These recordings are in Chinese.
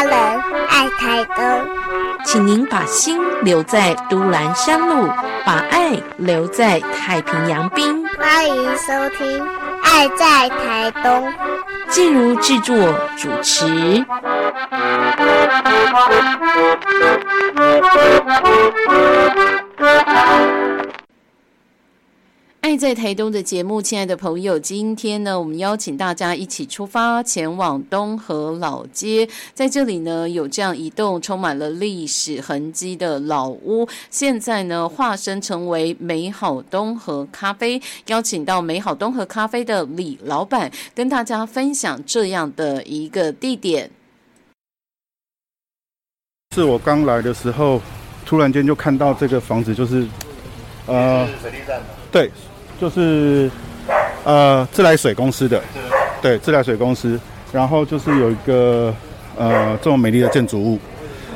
家人，爱台东。请您把心留在都兰山路，把爱留在太平洋滨。欢迎收听《爱在台东》，静茹制作主持。爱在台东的节目，亲爱的朋友，今天呢，我们邀请大家一起出发，前往东河老街。在这里呢，有这样一栋充满了历史痕迹的老屋，现在呢，化身成为美好东河咖啡。邀请到美好东河咖啡的李老板，跟大家分享这样的一个地点。是我刚来的时候，突然间就看到这个房子，就是呃，水利站对。就是呃自来水公司的，对自来水公司，然后就是有一个呃这么美丽的建筑物。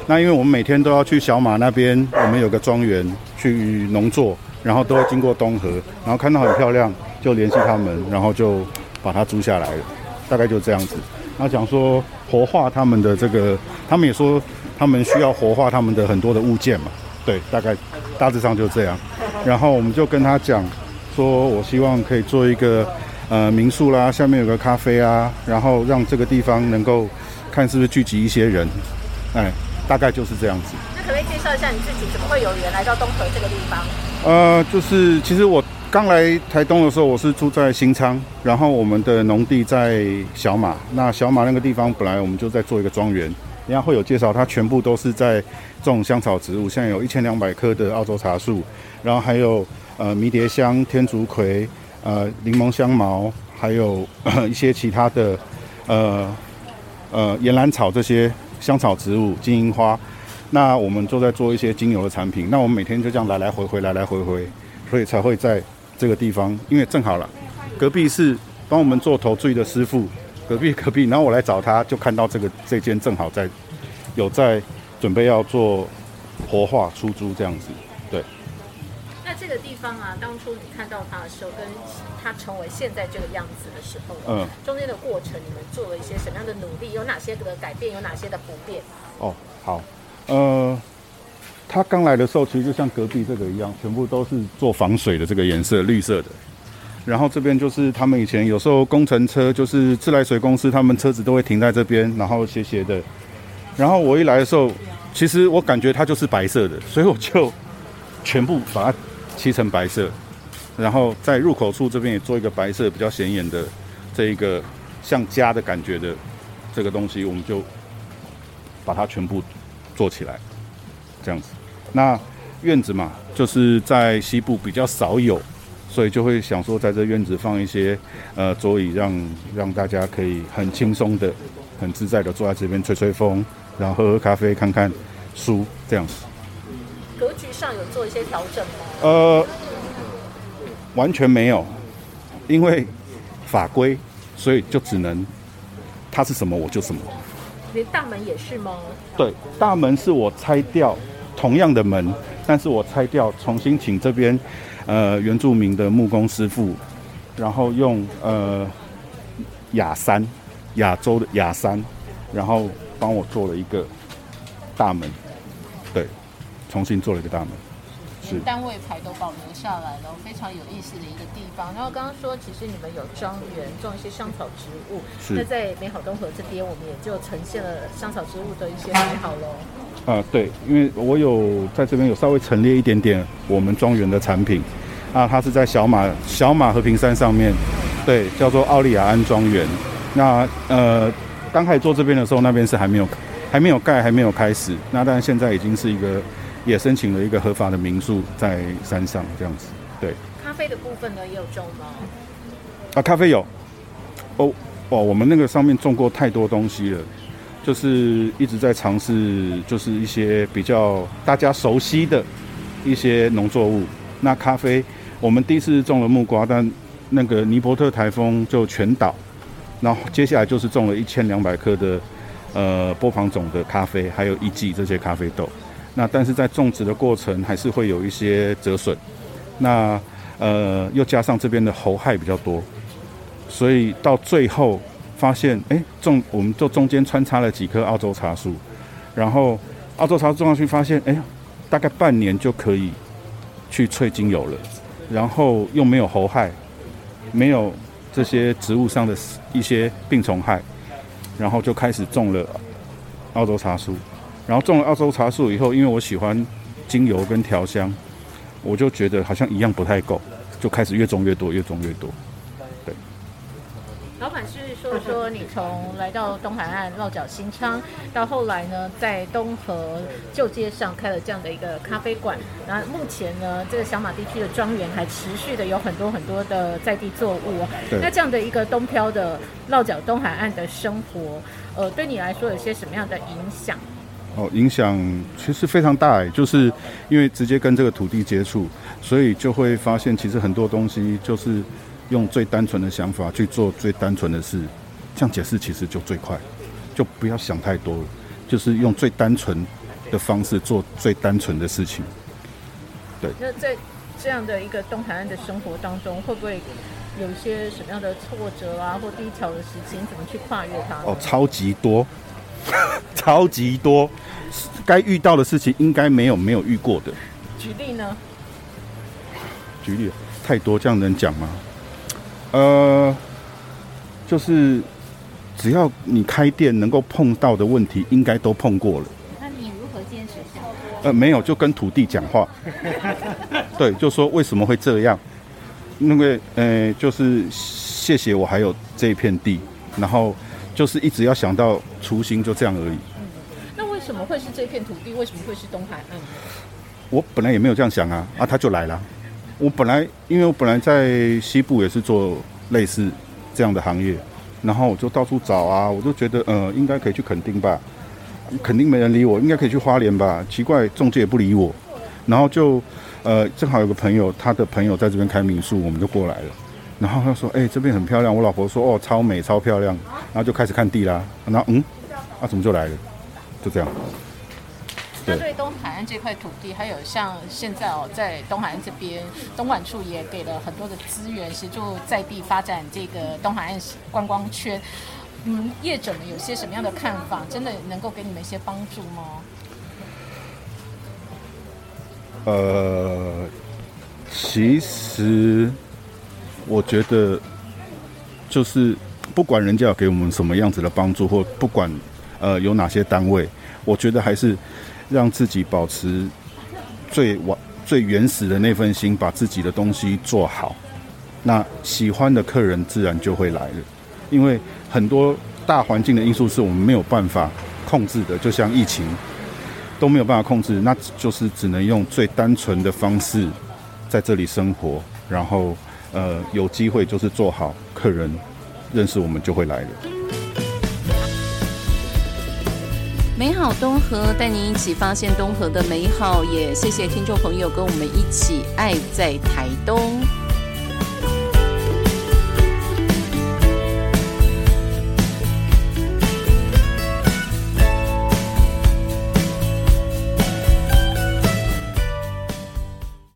那因为我们每天都要去小马那边，我们有个庄园去农作，然后都会经过东河，然后看到很漂亮，就联系他们，然后就把它租下来了。大概就这样子。然后讲说活化他们的这个，他们也说他们需要活化他们的很多的物件嘛。对，大概大致上就这样。然后我们就跟他讲。说我希望可以做一个呃民宿啦，下面有个咖啡啊，然后让这个地方能够看是不是聚集一些人，哎，大概就是这样子。那可不可以介绍一下你自己，怎么会有缘来到东河这个地方？呃，就是其实我刚来台东的时候，我是住在新昌，然后我们的农地在小马，那小马那个地方本来我们就在做一个庄园，人家会有介绍，它全部都是在种香草植物，现在有一千两百棵的澳洲茶树，然后还有。呃，迷迭香、天竺葵、呃，柠檬香茅，还有一些其他的，呃，呃，岩兰草这些香草植物、金银花，那我们都在做一些精油的产品。那我们每天就这样来来回回，来来回回，所以才会在这个地方，因为正好了，隔壁是帮我们做头坠的师傅，隔壁隔壁，然后我来找他，就看到这个这间正好在有在准备要做活化出租这样子。对。那这个地方啊，当初你看到它的时候，跟它成为现在这个样子的时候，嗯，中间的过程，你们做了一些什么样的努力？有哪些的改变？有哪些的不变？哦，好，呃，他刚来的时候，其实就像隔壁这个一样，全部都是做防水的这个颜色，绿色的。然后这边就是他们以前有时候工程车，就是自来水公司，他们车子都会停在这边，然后斜斜的。然后我一来的时候，其实我感觉它就是白色的，所以我就全部把它。漆成白色，然后在入口处这边也做一个白色比较显眼的这一个像家的感觉的这个东西，我们就把它全部做起来，这样子。那院子嘛，就是在西部比较少有，所以就会想说在这院子放一些呃桌椅，让让大家可以很轻松的、很自在的坐在这边吹吹风，然后喝喝咖啡、看看书这样子。格局上有做一些调整吗？呃，完全没有，因为法规，所以就只能它是什么我就什么。连大门也是吗？对，大门是我拆掉同样的门，但是我拆掉，重新请这边呃原住民的木工师傅，然后用呃亚山亚洲的亚山，然后帮我做了一个大门。对重新做了一个大门，是单位牌都保留下来了，非常有意思的一个地方。然后刚刚说，其实你们有庄园种一些香草植物，那在美好东河这边，我们也就呈现了香草植物的一些美好喽。啊，对，因为我有在这边有稍微陈列一点点我们庄园的产品，啊，它是在小马小马和平山上面，对，叫做奥利亚安庄园。那呃，刚开始做这边的时候，那边是还没有还没有盖，还没有开始。那但是现在已经是一个。也申请了一个合法的民宿在山上，这样子。对，咖啡的部分呢也有种吗？啊，咖啡有。哦，哦，我们那个上面种过太多东西了，就是一直在尝试，就是一些比较大家熟悉的一些农作物。那咖啡，我们第一次种了木瓜，但那个尼伯特台风就全倒。然后接下来就是种了一千两百棵的呃波旁种的咖啡，还有一季这些咖啡豆。那但是在种植的过程还是会有一些折损，那呃又加上这边的猴害比较多，所以到最后发现哎种我们就中间穿插了几棵澳洲茶树，然后澳洲茶种上去发现哎大概半年就可以去萃精油了，然后又没有猴害，没有这些植物上的一些病虫害，然后就开始种了澳洲茶树，然后种了澳洲茶树以后，因为我喜欢精油跟调香，我就觉得好像一样不太够，就开始越种越多，越种越多。说说你从来到东海岸落脚新昌，到后来呢，在东河旧街上开了这样的一个咖啡馆。然后目前呢，这个小马地区的庄园还持续的有很多很多的在地作物。那这样的一个东漂的落脚东海岸的生活，呃，对你来说有些什么样的影响？哦，影响其实非常大，就是因为直接跟这个土地接触，所以就会发现其实很多东西就是。用最单纯的想法去做最单纯的事，这样解释其实就最快，就不要想太多了，就是用最单纯的方式做最单纯的事情。对。那在这样的一个东海岸的生活当中，会不会有一些什么样的挫折啊，或低潮的事情？怎么去跨越它？哦，超级多，超级多，该遇到的事情应该没有没有遇过的。举例呢？举例太多，这样能讲吗？呃，就是只要你开店能够碰到的问题，应该都碰过了。那你如何坚持？呃，没有，就跟土地讲话。对，就说为什么会这样？那个呃，就是谢谢我还有这一片地，然后就是一直要想到初心，就这样而已。嗯，那为什么会是这片土地？为什么会是东海岸？我本来也没有这样想啊，啊，他就来了。我本来，因为我本来在西部也是做类似这样的行业，然后我就到处找啊，我就觉得，呃，应该可以去垦丁吧，肯定没人理我，应该可以去花莲吧，奇怪，中介也不理我，然后就，呃，正好有个朋友，他的朋友在这边开民宿，我们就过来了，然后他说，哎，这边很漂亮，我老婆说，哦，超美，超漂亮，然后就开始看地啦，然后，嗯，啊，怎么就来了？就这样。那对东海岸这块土地，还有像现在哦，在东海岸这边，东莞处也给了很多的资源，协助在地发展这个东海岸观光圈。嗯，业者们有些什么样的看法？真的能够给你们一些帮助吗？呃，其实我觉得，就是不管人家要给我们什么样子的帮助，或不管呃有哪些单位，我觉得还是。让自己保持最完最原始的那份心，把自己的东西做好，那喜欢的客人自然就会来了。因为很多大环境的因素是我们没有办法控制的，就像疫情都没有办法控制，那就是只能用最单纯的方式在这里生活，然后呃有机会就是做好，客人认识我们就会来了。美好东河带您一起发现东河的美好，也谢谢听众朋友跟我们一起爱在台东。